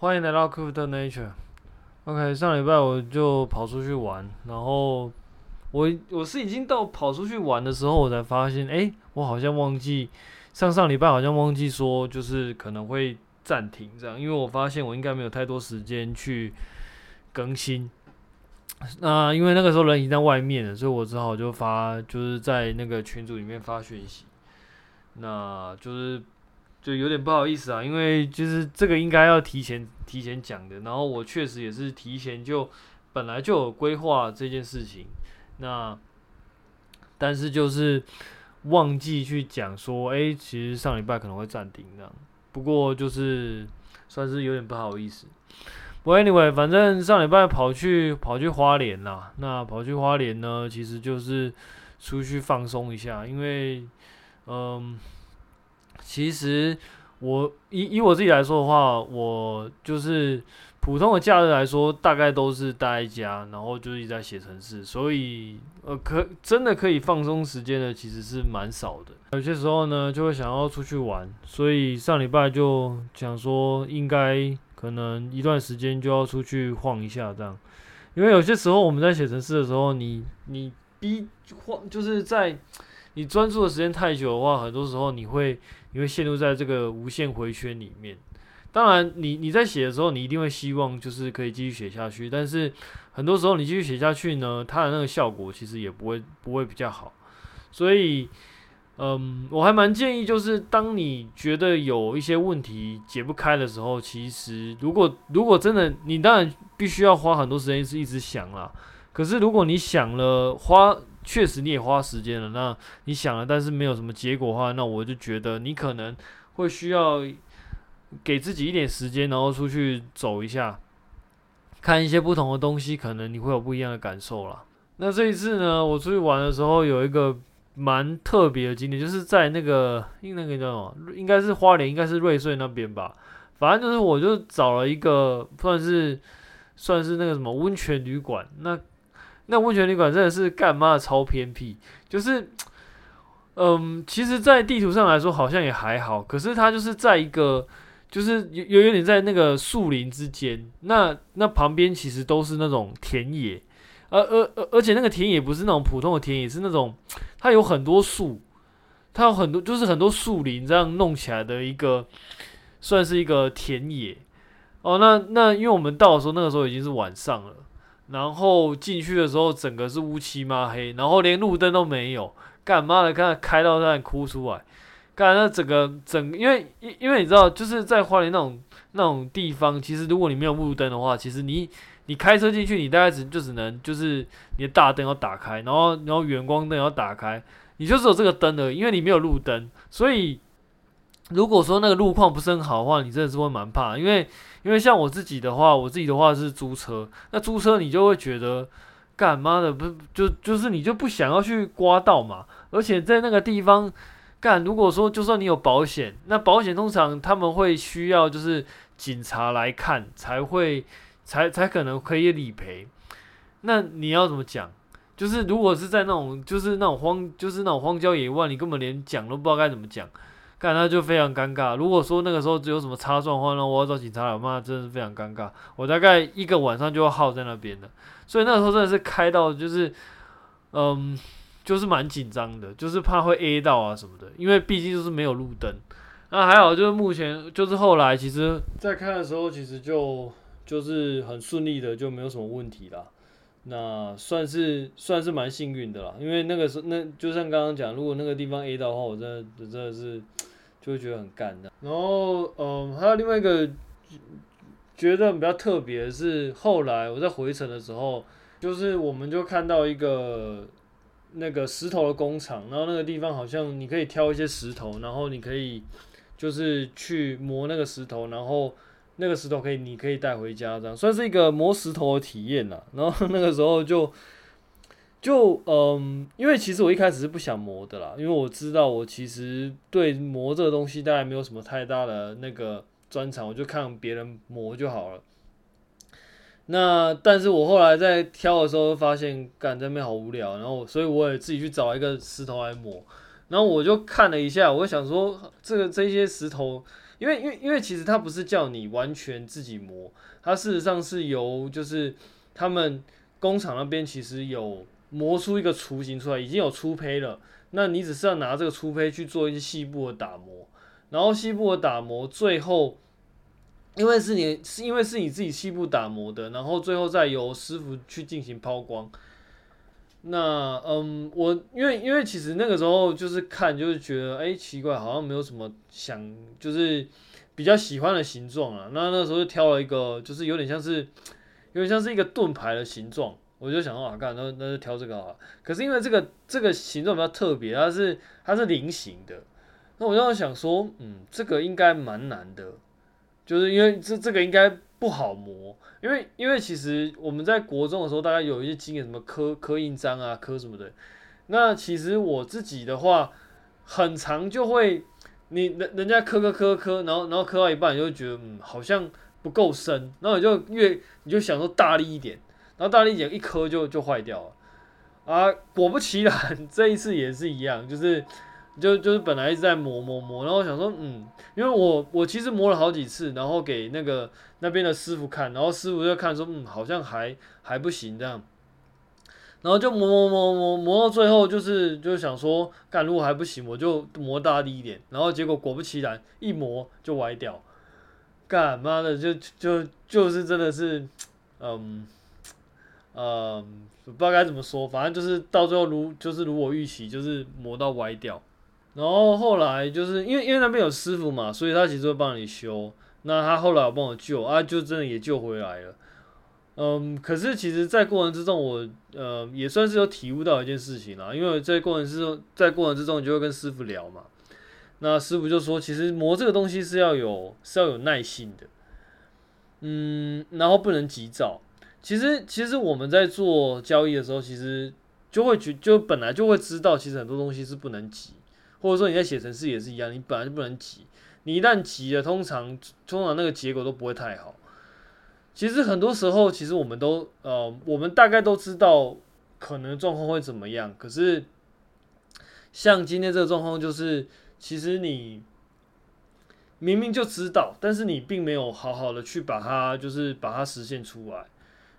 欢迎来到 Crypto Nature。OK，上礼拜我就跑出去玩，然后我我是已经到跑出去玩的时候，我才发现，哎，我好像忘记上上礼拜好像忘记说，就是可能会暂停这样，因为我发现我应该没有太多时间去更新。那因为那个时候人已经在外面了，所以我只好就发，就是在那个群组里面发讯息，那就是。就有点不好意思啊，因为就是这个应该要提前提前讲的，然后我确实也是提前就本来就有规划这件事情，那但是就是忘记去讲说，哎，其实上礼拜可能会暂停这样，不过就是算是有点不好意思。不过 anyway，反正上礼拜跑去跑去花莲啦，那跑去花莲呢，其实就是出去放松一下，因为嗯。其实我以以我自己来说的话，我就是普通的假日来说，大概都是待在家，然后就一直在写程式，所以呃，可真的可以放松时间的其实是蛮少的。有些时候呢，就会想要出去玩，所以上礼拜就想说，应该可能一段时间就要出去晃一下这样。因为有些时候我们在写程式的时候，你你逼晃就是在。你专注的时间太久的话，很多时候你会你会陷入在这个无限回圈里面。当然你，你在写的时候，你一定会希望就是可以继续写下去。但是很多时候你继续写下去呢，它的那个效果其实也不会不会比较好。所以，嗯，我还蛮建议，就是当你觉得有一些问题解不开的时候，其实如果如果真的，你当然必须要花很多时间是一直想啦。可是如果你想了花。确实你也花时间了，那你想了，但是没有什么结果的话，那我就觉得你可能会需要给自己一点时间，然后出去走一下，看一些不同的东西，可能你会有不一样的感受啦。那这一次呢，我出去玩的时候有一个蛮特别的经历，就是在那个应那个叫什么，应该是花莲，应该是瑞穗那边吧。反正就是我就找了一个算是算是那个什么温泉旅馆，那。那温泉旅馆真的是干嘛超偏僻，就是，嗯，其实，在地图上来说好像也还好，可是它就是在一个，就是有有有点在那个树林之间，那那旁边其实都是那种田野，而而而而且那个田野不是那种普通的田野，是那种它有很多树，它有很多就是很多树林这样弄起来的一个，算是一个田野。哦，那那因为我们到的时候，那个时候已经是晚上了。然后进去的时候，整个是乌漆嘛黑，然后连路灯都没有，干嘛的？看开到那里哭出来，干那整个整，因为因因为你知道，就是在花莲那种那种地方，其实如果你没有路灯的话，其实你你开车进去，你大概只就只能就是你的大灯要打开，然后然后远光灯要打开，你就只有这个灯的，因为你没有路灯，所以如果说那个路况不是很好的话，你真的是会蛮怕，因为。因为像我自己的话，我自己的话是租车，那租车你就会觉得，干妈的不就就是你就不想要去刮到嘛，而且在那个地方干，如果说就算你有保险，那保险通常他们会需要就是警察来看才会才才可能可以理赔，那你要怎么讲？就是如果是在那种就是那种荒就是那种荒郊野外，你根本连讲都不知道该怎么讲。干，那就非常尴尬。如果说那个时候只有什么擦撞的话，那我要找警察来，我妈真的是非常尴尬。我大概一个晚上就要耗在那边了，所以那时候真的是开到就是，嗯，就是蛮紧张的，就是怕会 A 到啊什么的，因为毕竟就是没有路灯。那还好，就是目前就是后来其实在开的时候，其实就就是很顺利的，就没有什么问题啦。那算是算是蛮幸运的啦，因为那个时候那就像刚刚讲，如果那个地方 A 到的话，我真的真的是。就会觉得很干的。然后，嗯，还有另外一个觉得比较特别是，后来我在回程的时候，就是我们就看到一个那个石头的工厂，然后那个地方好像你可以挑一些石头，然后你可以就是去磨那个石头，然后那个石头可以你可以带回家，这样算是一个磨石头的体验啦。然后那个时候就。就嗯，因为其实我一开始是不想磨的啦，因为我知道我其实对磨这个东西大概没有什么太大的那个专长，我就看别人磨就好了。那但是我后来在挑的时候发现，干这边好无聊，然后所以我也自己去找一个石头来磨。然后我就看了一下，我想说这个这些石头因为因为因为其实它不是叫你完全自己磨，它事实上是由就是他们工厂那边其实有磨出一个雏形出来，已经有粗胚了。那你只是要拿这个粗胚去做一些细部的打磨，然后细部的打磨，最后因为是你是因为是你自己细部打磨的，然后最后再由师傅去进行抛光。那嗯，我因为因为其实那个时候就是看就是觉得哎、奇怪，好像没有什么想就是比较喜欢的形状啊。那那时候就挑了一个就是有点像是有点像是一个盾牌的形状。我就想说啊，干，那那就挑这个好了。可是因为这个这个形状比较特别，它是它是菱形的。那我就想说，嗯，这个应该蛮难的，就是因为这这个应该不好磨。因为因为其实我们在国中的时候，大概有一些经验，什么刻刻印章啊，刻什么的。那其实我自己的话，很常就会，你人人家刻刻刻刻，然后然后刻到一半，就会觉得嗯，好像不够深，然后你就越你就想说大力一点。然后大力一点一磕就就坏掉了，啊，果不其然，这一次也是一样，就是就就是本来一直在磨磨磨，然后我想说，嗯，因为我我其实磨了好几次，然后给那个那边的师傅看，然后师傅就看说，嗯，好像还还不行这样，然后就磨磨磨磨磨到最后，就是就想说，干如果还不行，我就磨大力一点，然后结果果不其然，一磨就歪掉，干妈的就就就是真的是，嗯。呃，不知道该怎么说，反正就是到最后如就是如我预期，就是磨到歪掉。然后后来就是因为因为那边有师傅嘛，所以他其实会帮你修。那他后来有帮我救啊，就真的也救回来了。嗯，可是其实，在过程之中我，呃也算是有体悟到一件事情啦。因为在过程之中，在过程之中，你就会跟师傅聊嘛。那师傅就说，其实磨这个东西是要有是要有耐心的，嗯，然后不能急躁。其实，其实我们在做交易的时候，其实就会觉就本来就会知道，其实很多东西是不能急，或者说你在写程式也是一样，你本来就不能急，你一旦急了，通常通常那个结果都不会太好。其实很多时候，其实我们都呃，我们大概都知道可能状况会怎么样，可是像今天这个状况，就是其实你明明就知道，但是你并没有好好的去把它，就是把它实现出来。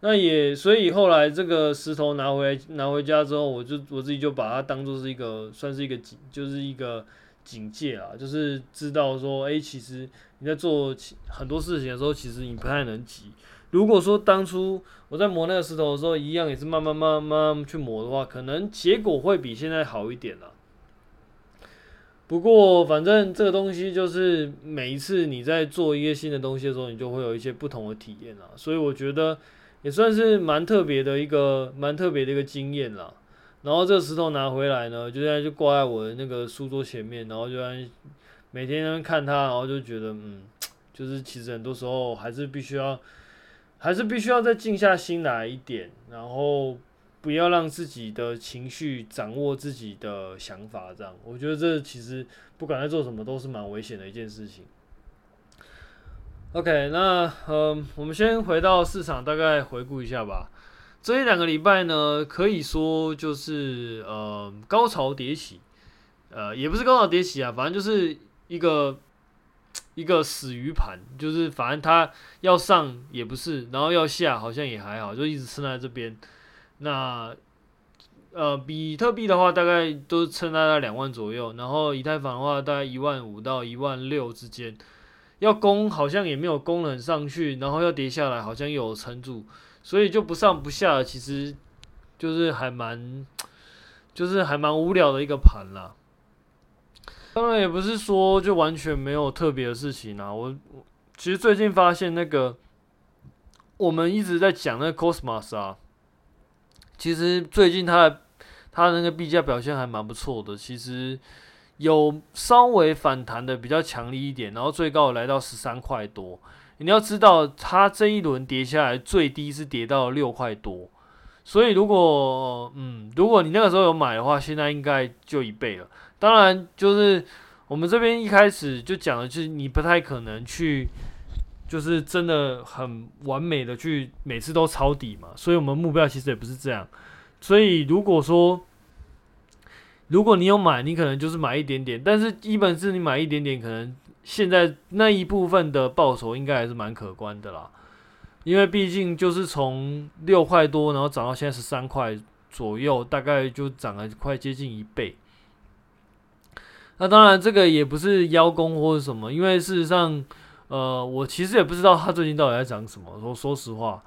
那也，所以后来这个石头拿回来拿回家之后，我就我自己就把它当做是一个，算是一个警，就是一个警戒啊，就是知道说，哎、其实你在做很多事情的时候，其实你不太能急。如果说当初我在磨那个石头的时候，一样也是慢慢慢慢慢去磨的话，可能结果会比现在好一点啦。不过反正这个东西就是每一次你在做一些新的东西的时候，你就会有一些不同的体验啊，所以我觉得。也算是蛮特别的一个蛮特别的一个经验啦。然后这个石头拿回来呢，就在就挂在我的那个书桌前面，然后就在每天看它，然后就觉得嗯，就是其实很多时候还是必须要，还是必须要再静下心来一点，然后不要让自己的情绪掌握自己的想法，这样我觉得这其实不管在做什么都是蛮危险的一件事情。OK，那呃，我们先回到市场，大概回顾一下吧。这一两个礼拜呢，可以说就是呃高潮迭起，呃也不是高潮迭起啊，反正就是一个一个死鱼盘，就是反正它要上也不是，然后要下好像也还好，就一直撑在这边。那呃比特币的话，大概都撑在两万左右，然后以太坊的话，大概一万五到一万六之间。要攻好像也没有攻能上去，然后要跌下来好像有撑住，所以就不上不下，其实就是还蛮，就是还蛮无聊的一个盘啦。当然也不是说就完全没有特别的事情啊。我其实最近发现那个我们一直在讲那个 Cosmos 啊，其实最近它的它的那个币价表现还蛮不错的，其实。有稍微反弹的比较强力一点，然后最高来到十三块多。你要知道，它这一轮跌下来最低是跌到六块多，所以如果嗯，如果你那个时候有买的话，现在应该就一倍了。当然，就是我们这边一开始就讲的，就是你不太可能去，就是真的很完美的去每次都抄底嘛。所以我们目标其实也不是这样。所以如果说，如果你有买，你可能就是买一点点，但是基本是你买一点点，可能现在那一部分的报酬应该还是蛮可观的啦。因为毕竟就是从六块多，然后涨到现在十三块左右，大概就涨了快接近一倍。那当然，这个也不是邀功或者什么，因为事实上，呃，我其实也不知道他最近到底在涨什么。说说实话，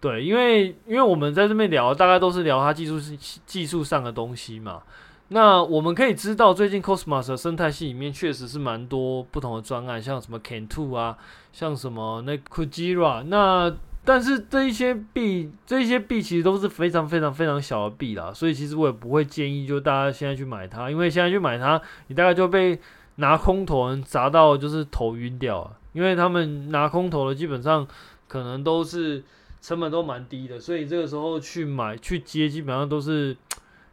对，因为因为我们在这边聊，大概都是聊它技术是技术上的东西嘛。那我们可以知道，最近 Cosmos 的生态系里面确实是蛮多不同的专案，像什么 CAN TO 啊，像什么那 Kujira。那但是这一些币，这一些币其实都是非常非常非常小的币啦，所以其实我也不会建议就大家现在去买它，因为现在去买它，你大概就被拿空投人砸到就是头晕掉了，因为他们拿空投的基本上可能都是成本都蛮低的，所以这个时候去买去接基本上都是。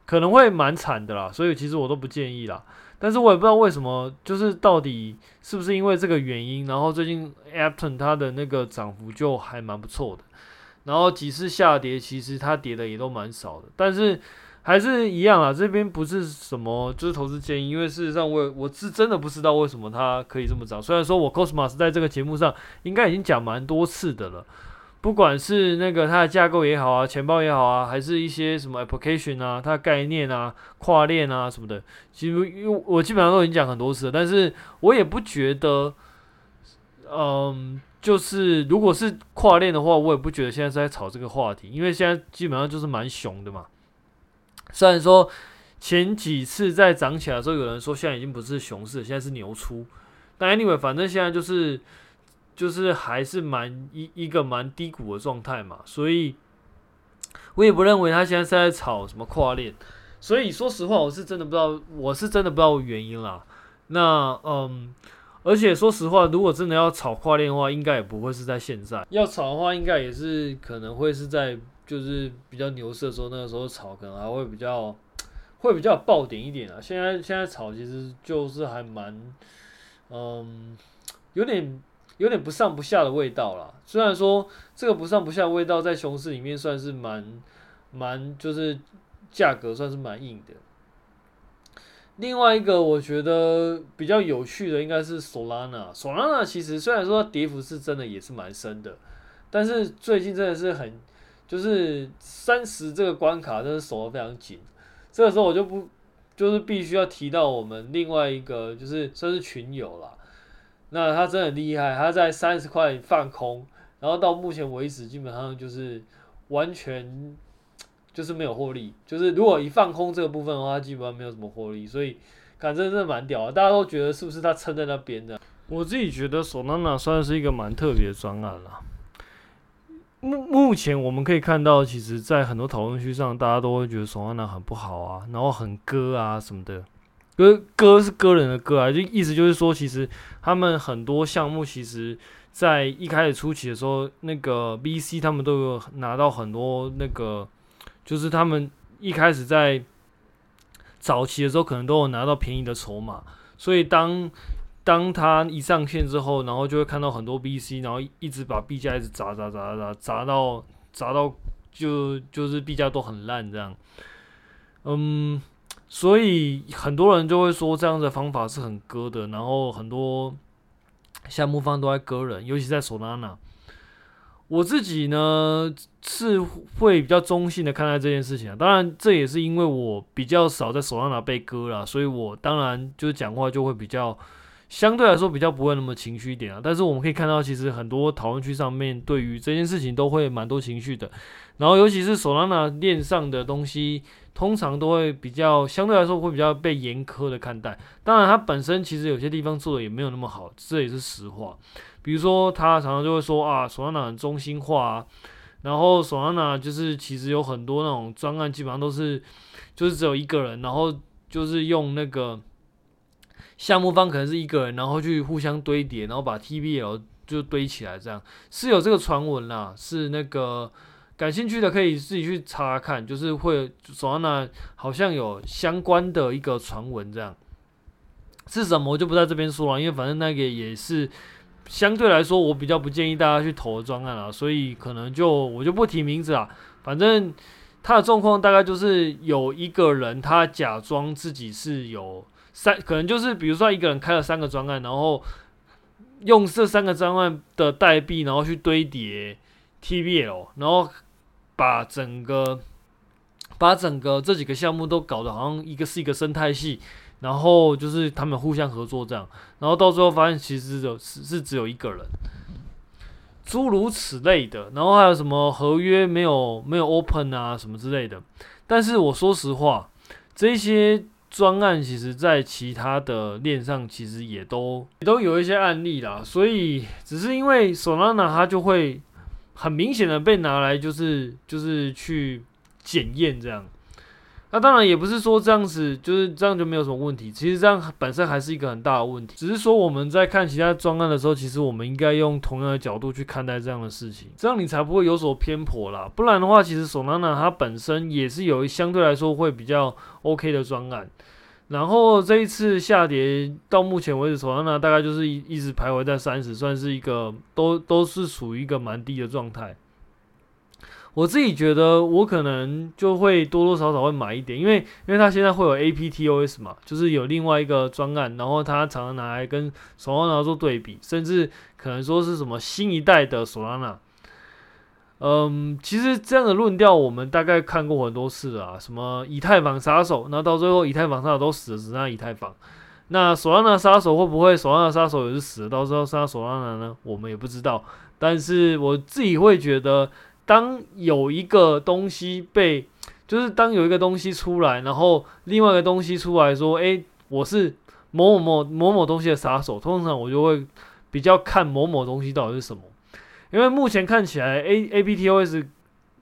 可能会蛮惨的啦，所以其实我都不建议啦。但是我也不知道为什么，就是到底是不是因为这个原因，然后最近 Apton 它的那个涨幅就还蛮不错的。然后几次下跌，其实它跌的也都蛮少的。但是还是一样啊，这边不是什么就是投资建议，因为事实上我我是真的不知道为什么它可以这么涨。虽然说我 Cosmos 在这个节目上应该已经讲蛮多次的了。不管是那个它的架构也好啊，钱包也好啊，还是一些什么 application 啊，它的概念啊，跨链啊什么的，其实因为我基本上都已经讲很多次了，但是我也不觉得，嗯，就是如果是跨链的话，我也不觉得现在是在炒这个话题，因为现在基本上就是蛮熊的嘛。虽然说前几次在涨起来的时候，有人说现在已经不是熊市，现在是牛出，但 anyway，反正现在就是。就是还是蛮一一个蛮低谷的状态嘛，所以我也不认为他现在是在炒什么跨链，所以说实话，我是真的不知道，我是真的不知道原因啦。那嗯，而且说实话，如果真的要炒跨链的话，应该也不会是在现在，要炒的话，应该也是可能会是在就是比较牛市的时候，那个时候炒可能还会比较会比较爆点一点啊。现在现在炒其实就是还蛮嗯有点。有点不上不下的味道啦。虽然说这个不上不下的味道在熊市里面算是蛮蛮，就是价格算是蛮硬的。另外一个我觉得比较有趣的应该是 Solana。Solana 其实虽然说它跌幅是真的也是蛮深的，但是最近真的是很就是三十这个关卡真的守得非常紧。这个时候我就不就是必须要提到我们另外一个就是算是群友啦。那他真的很厉害，他在三十块放空，然后到目前为止基本上就是完全就是没有获利，就是如果一放空这个部分的话，基本上没有什么获利，所以感觉真的蛮屌的，大家都觉得是不是他撑在那边的？我自己觉得 Solana 算是一个蛮特别的专案了。目目前我们可以看到，其实在很多讨论区上，大家都会觉得 Solana 很不好啊，然后很割啊什么的。割割是割人的割啊，就意思就是说，其实他们很多项目，其实，在一开始初期的时候，那个 VC 他们都有拿到很多那个，就是他们一开始在早期的时候，可能都有拿到便宜的筹码，所以当当他一上线之后，然后就会看到很多 VC，然后一直把币价一直砸砸砸砸砸到砸到就就是币价都很烂这样，嗯。所以很多人就会说这样的方法是很割的，然后很多项目方都在割人，尤其在 Solana。我自己呢是会比较中性的看待这件事情，当然这也是因为我比较少在 Solana 被割了，所以我当然就是讲话就会比较相对来说比较不会那么情绪一点啊。但是我们可以看到，其实很多讨论区上面对于这件事情都会蛮多情绪的，然后尤其是 Solana 链上的东西。通常都会比较相对来说会比较被严苛的看待，当然它本身其实有些地方做的也没有那么好，这也是实话。比如说他常常就会说啊，Solana 很中心化啊，然后 Solana 就是其实有很多那种专案基本上都是就是只有一个人，然后就是用那个项目方可能是一个人，然后去互相堆叠，然后把 TBL 就堆起来，这样是有这个传闻啦，是那个。感兴趣的可以自己去查看，就是会 Solana 好像有相关的一个传闻，这样是什么我就不在这边说了，因为反正那个也是相对来说我比较不建议大家去投的专案了，所以可能就我就不提名字了。反正他的状况大概就是有一个人，他假装自己是有三，可能就是比如说一个人开了三个专案，然后用这三个专案的代币，然后去堆叠 TBL，然后把整个把整个这几个项目都搞得好像一个是一个生态系。然后就是他们互相合作这样，然后到最后发现其实有是是只有一个人，诸如此类的。然后还有什么合约没有没有 open 啊什么之类的。但是我说实话，这些专案其实在其他的链上其实也都都有一些案例啦。所以只是因为 Solana 它就会很明显的被拿来就是就是去检验这样。那当然也不是说这样子就是这样就没有什么问题，其实这样本身还是一个很大的问题。只是说我们在看其他专案的时候，其实我们应该用同样的角度去看待这样的事情，这样你才不会有所偏颇啦。不然的话，其实 Solana 它本身也是有相对来说会比较 OK 的专案。然后这一次下跌到目前为止，Solana 大概就是一一直徘徊在三十，算是一个都都是属于一个蛮低的状态。我自己觉得，我可能就会多多少少会买一点，因为因为它现在会有 APTOS 嘛，就是有另外一个专案，然后它常常拿来跟 Solana 做对比，甚至可能说是什么新一代的 Solana。嗯，其实这样的论调我们大概看过很多次了啊，什么以太坊杀手，那到最后以太坊杀手都死了，只剩下以太坊。那 Solana 杀手会不会 Solana 杀手也是死了，到时候杀 Solana 呢？我们也不知道。但是我自己会觉得。当有一个东西被，就是当有一个东西出来，然后另外一个东西出来说：“诶，我是某某某某某东西的杀手。”通常我就会比较看某某东西到底是什么，因为目前看起来，A A P T O S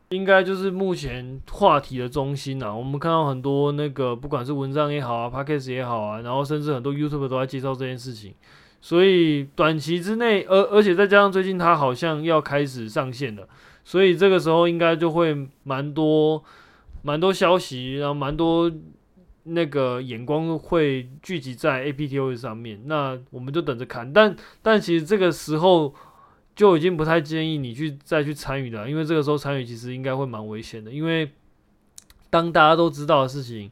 应该就是目前话题的中心啊。我们看到很多那个不管是文章也好啊，Podcast 也好啊，然后甚至很多 YouTube 都在介绍这件事情，所以短期之内，而而且再加上最近它好像要开始上线了。所以这个时候应该就会蛮多、蛮多消息，然后蛮多那个眼光会聚集在 APTOS 上面。那我们就等着看。但但其实这个时候就已经不太建议你去再去参与了，因为这个时候参与其实应该会蛮危险的。因为当大家都知道的事情，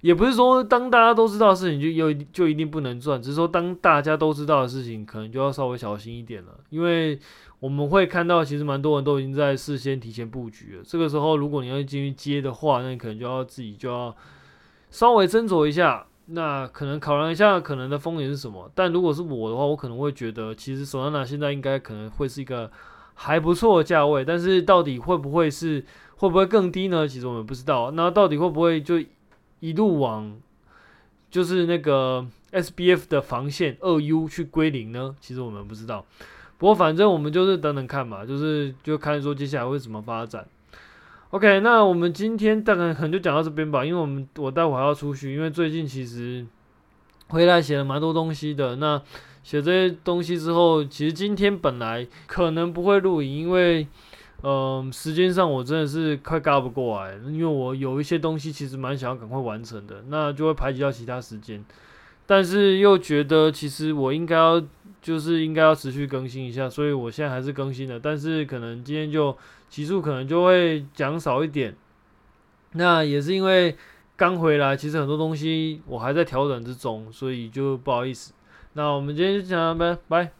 也不是说当大家都知道的事情就有就一定不能赚，只是说当大家都知道的事情，可能就要稍微小心一点了，因为。我们会看到，其实蛮多人都已经在事先提前布局了。这个时候，如果你要进去接的话，那你可能就要自己就要稍微斟酌一下，那可能考量一下可能的风险是什么。但如果是我的话，我可能会觉得，其实 Solana 现在应该可能会是一个还不错的价位。但是到底会不会是会不会更低呢？其实我们不知道。那到底会不会就一路往就是那个 SBF 的防线二 U 去归零呢？其实我们不知道。不过反正我们就是等等看嘛，就是就看说接下来会怎么发展。OK，那我们今天大概可能就讲到这边吧，因为我们我待会还要出去，因为最近其实回来写了蛮多东西的。那写这些东西之后，其实今天本来可能不会录影，因为嗯、时间上我真的是快赶不过来，因为我有一些东西其实蛮想要赶快完成的，那就会排挤到其他时间。但是又觉得其实我应该要。就是应该要持续更新一下，所以我现在还是更新的，但是可能今天就集数可能就会讲少一点。那也是因为刚回来，其实很多东西我还在调整之中，所以就不好意思。那我们今天就讲到这，拜拜。